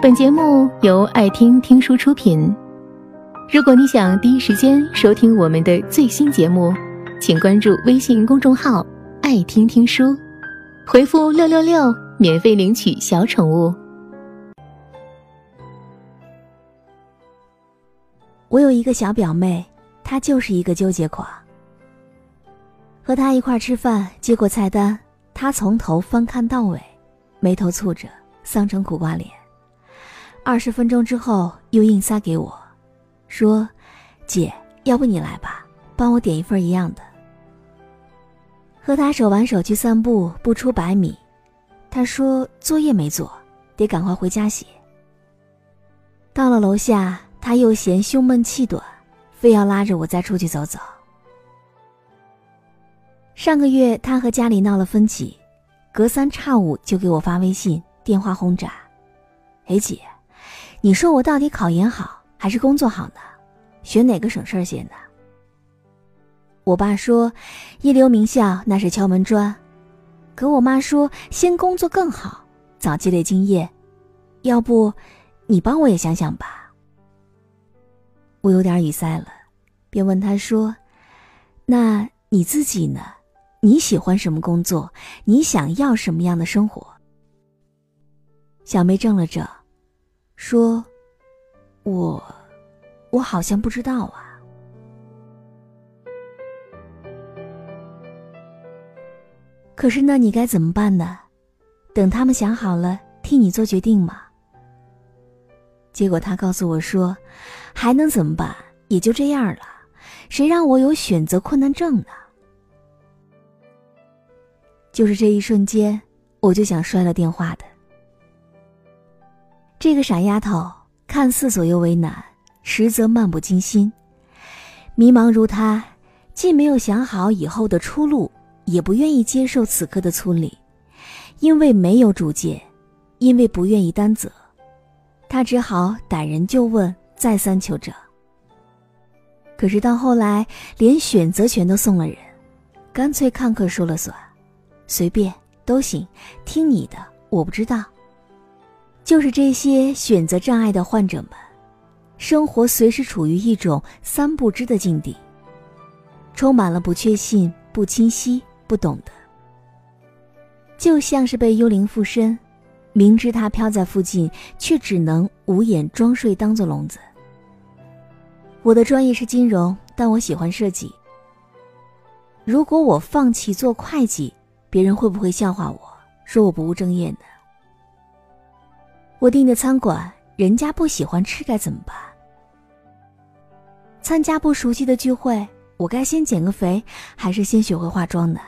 本节目由爱听听书出品。如果你想第一时间收听我们的最新节目，请关注微信公众号“爱听听书”，回复“六六六”免费领取小宠物。我有一个小表妹，她就是一个纠结狂。和她一块吃饭，接过菜单，她从头翻看到尾，眉头蹙着，丧成苦瓜脸。二十分钟之后，又硬塞给我，说：“姐，要不你来吧，帮我点一份一样的。”和他手挽手去散步，不出百米，他说作业没做，得赶快回家写。到了楼下，他又嫌胸闷气短，非要拉着我再出去走走。上个月他和家里闹了分歧，隔三差五就给我发微信、电话轰炸。哎，姐。你说我到底考研好还是工作好呢？选哪个省事儿些呢？我爸说，一流名校那是敲门砖，可我妈说先工作更好，早积累经验。要不，你帮我也想想吧。我有点语塞了，便问他说：“那你自己呢？你喜欢什么工作？你想要什么样的生活？”小梅怔了怔。说：“我，我好像不知道啊。可是那你该怎么办呢？等他们想好了，替你做决定吗？”结果他告诉我说：“还能怎么办？也就这样了。谁让我有选择困难症呢？”就是这一瞬间，我就想摔了电话的。这个傻丫头看似左右为难，实则漫不经心。迷茫如她，既没有想好以后的出路，也不愿意接受此刻的村里，因为没有主见，因为不愿意担责，她只好逮人就问，再三求证。可是到后来，连选择权都送了人，干脆看客说了算，随便都行，听你的，我不知道。就是这些选择障碍的患者们，生活随时处于一种三不知的境地，充满了不确信、不清晰、不懂得，就像是被幽灵附身，明知他飘在附近，却只能捂眼装睡，当做聋子。我的专业是金融，但我喜欢设计。如果我放弃做会计，别人会不会笑话我说我不务正业呢？我订的餐馆，人家不喜欢吃该怎么办？参加不熟悉的聚会，我该先减个肥，还是先学会化妆呢？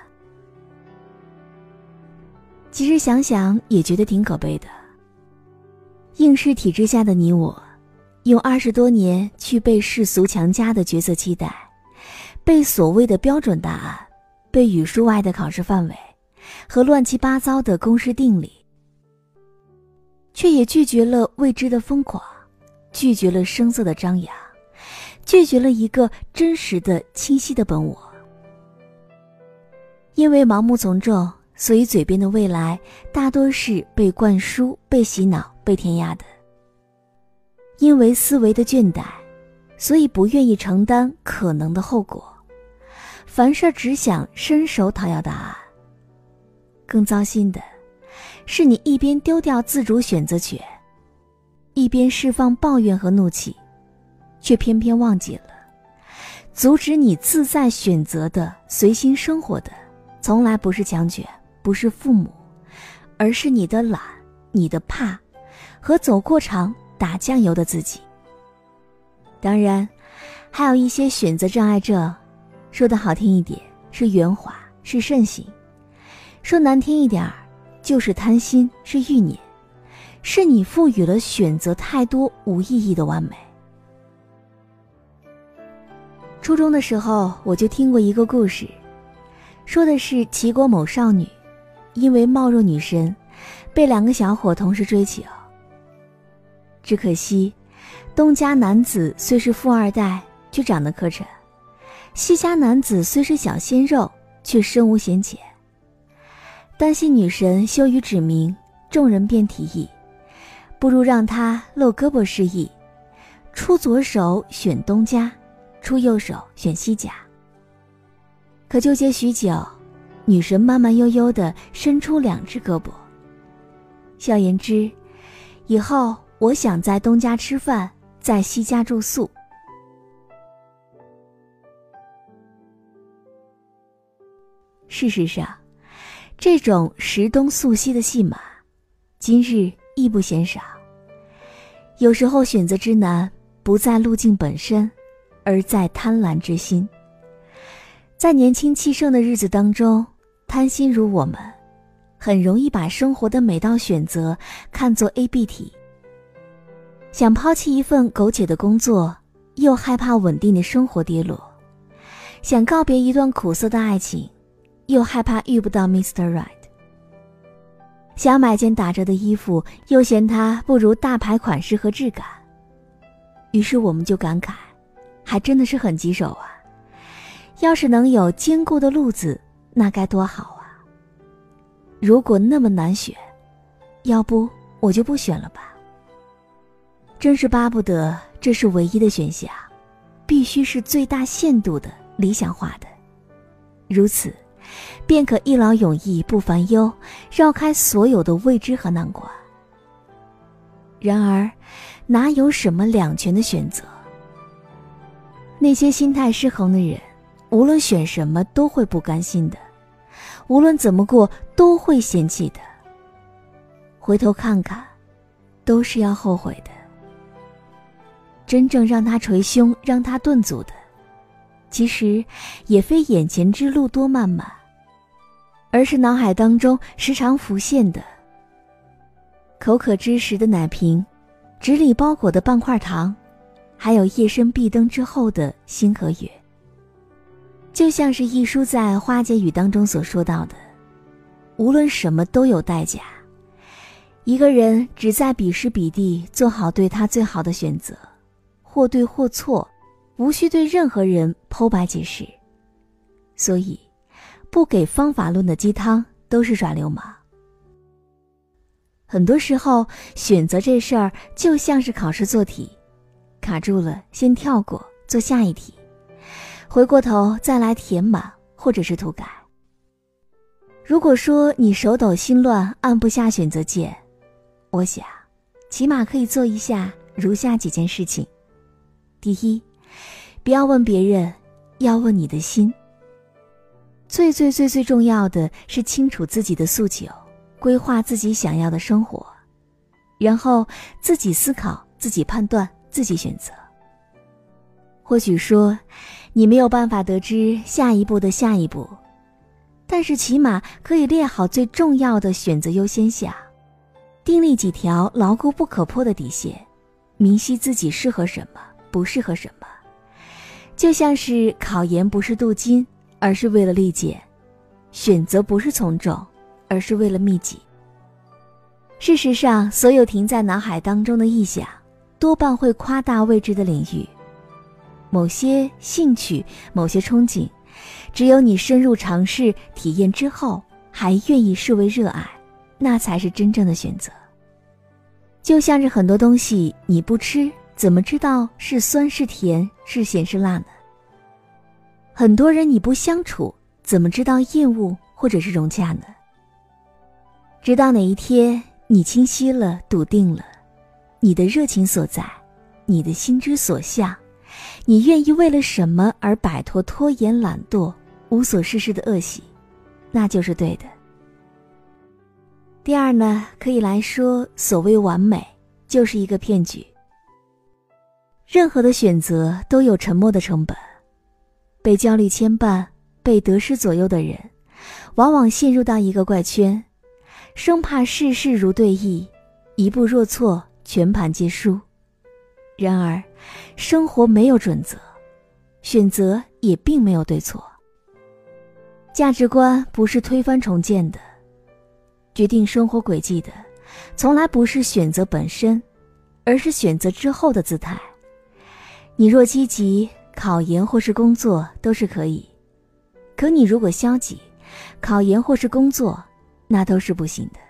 其实想想也觉得挺可悲的。应试体制下的你我，用二十多年去被世俗强加的角色期待，被所谓的标准答案，被语数外的考试范围，和乱七八糟的公式定理。却也拒绝了未知的疯狂，拒绝了声色的张扬，拒绝了一个真实的、清晰的本我。因为盲目从众，所以嘴边的未来大多是被灌输、被洗脑、被填鸭的。因为思维的倦怠，所以不愿意承担可能的后果，凡事只想伸手讨要答案。更糟心的。是你一边丢掉自主选择权，一边释放抱怨和怒气，却偏偏忘记了，阻止你自在选择的、随心生活的，从来不是强权，不是父母，而是你的懒、你的怕，和走过场打酱油的自己。当然，还有一些选择障碍症，说的好听一点是圆滑，是慎行；说难听一点儿。就是贪心，是欲念，是你赋予了选择太多无意义的完美。初中的时候，我就听过一个故事，说的是齐国某少女，因为貌若女神，被两个小伙同时追求。只可惜，东家男子虽是富二代，却长得磕碜；西家男子虽是小鲜肉，却身无闲钱。担心女神羞于指名，众人便提议，不如让她露胳膊示意，出左手选东家，出右手选西家。可纠结许久，女神慢慢悠悠地伸出两只胳膊，笑言之，以后我想在东家吃饭，在西家住宿。事实上，这种时东宿西的戏码，今日亦不嫌少。有时候选择之难，不在路径本身，而在贪婪之心。在年轻气盛的日子当中，贪心如我们，很容易把生活的每道选择看作 A B 题。想抛弃一份苟且的工作，又害怕稳定的生活跌落；想告别一段苦涩的爱情。又害怕遇不到 Mr. Right，想买件打折的衣服，又嫌它不如大牌款式和质感。于是我们就感慨，还真的是很棘手啊！要是能有坚固的路子，那该多好啊！如果那么难选，要不我就不选了吧。真是巴不得这是唯一的选项，必须是最大限度的理想化的，如此。便可一劳永逸不烦忧，绕开所有的未知和难关。然而，哪有什么两全的选择？那些心态失衡的人，无论选什么都会不甘心的，无论怎么过都会嫌弃的。回头看看，都是要后悔的。真正让他捶胸、让他顿足的，其实也非眼前之路多漫漫。而是脑海当中时常浮现的口渴之时的奶瓶，纸里包裹的半块糖，还有夜深闭灯之后的星和月。就像是一书在《花解语》当中所说到的，无论什么都有代价。一个人只在彼时彼地做好对他最好的选择，或对或错，无需对任何人剖白解释。所以。不给方法论的鸡汤都是耍流氓。很多时候，选择这事儿就像是考试做题，卡住了先跳过，做下一题，回过头再来填满或者是涂改。如果说你手抖心乱，按不下选择键，我想，起码可以做一下如下几件事情：第一，不要问别人，要问你的心。最最最最重要的是清楚自己的诉求，规划自己想要的生活，然后自己思考、自己判断、自己选择。或许说，你没有办法得知下一步的下一步，但是起码可以列好最重要的选择优先项，订立几条牢固不可破的底线，明晰自己适合什么，不适合什么。就像是考研不是镀金。而是为了历届，选择不是从众，而是为了密集。事实上，所有停在脑海当中的臆想，多半会夸大未知的领域。某些兴趣，某些憧憬，只有你深入尝试、体验之后，还愿意视为热爱，那才是真正的选择。就像是很多东西，你不吃，怎么知道是酸是甜，是咸是辣呢？很多人你不相处，怎么知道厌恶或者是融洽呢？直到哪一天你清晰了、笃定了，你的热情所在，你的心之所向，你愿意为了什么而摆脱拖延、懒惰、无所事事的恶习，那就是对的。第二呢，可以来说，所谓完美就是一个骗局。任何的选择都有沉默的成本。被焦虑牵绊、被得失左右的人，往往陷入到一个怪圈，生怕事事如对弈，一步若错，全盘皆输。然而，生活没有准则，选择也并没有对错。价值观不是推翻重建的，决定生活轨迹的，从来不是选择本身，而是选择之后的姿态。你若积极。考研或是工作都是可以，可你如果消极，考研或是工作，那都是不行的。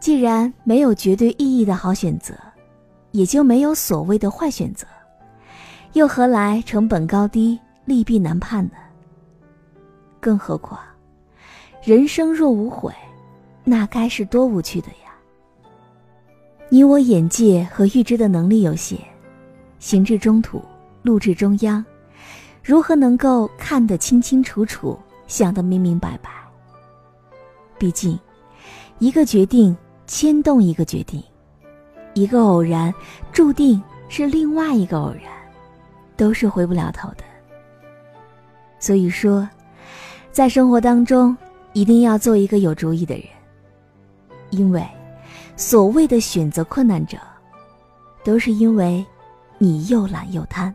既然没有绝对意义的好选择，也就没有所谓的坏选择，又何来成本高低、利弊难判呢？更何况，人生若无悔，那该是多无趣的呀！你我眼界和预知的能力有限，行至中途，路至中央，如何能够看得清清楚楚，想得明明白白？毕竟，一个决定牵动一个决定，一个偶然注定是另外一个偶然，都是回不了头的。所以说，在生活当中，一定要做一个有主意的人，因为所谓的选择困难者，都是因为你又懒又贪。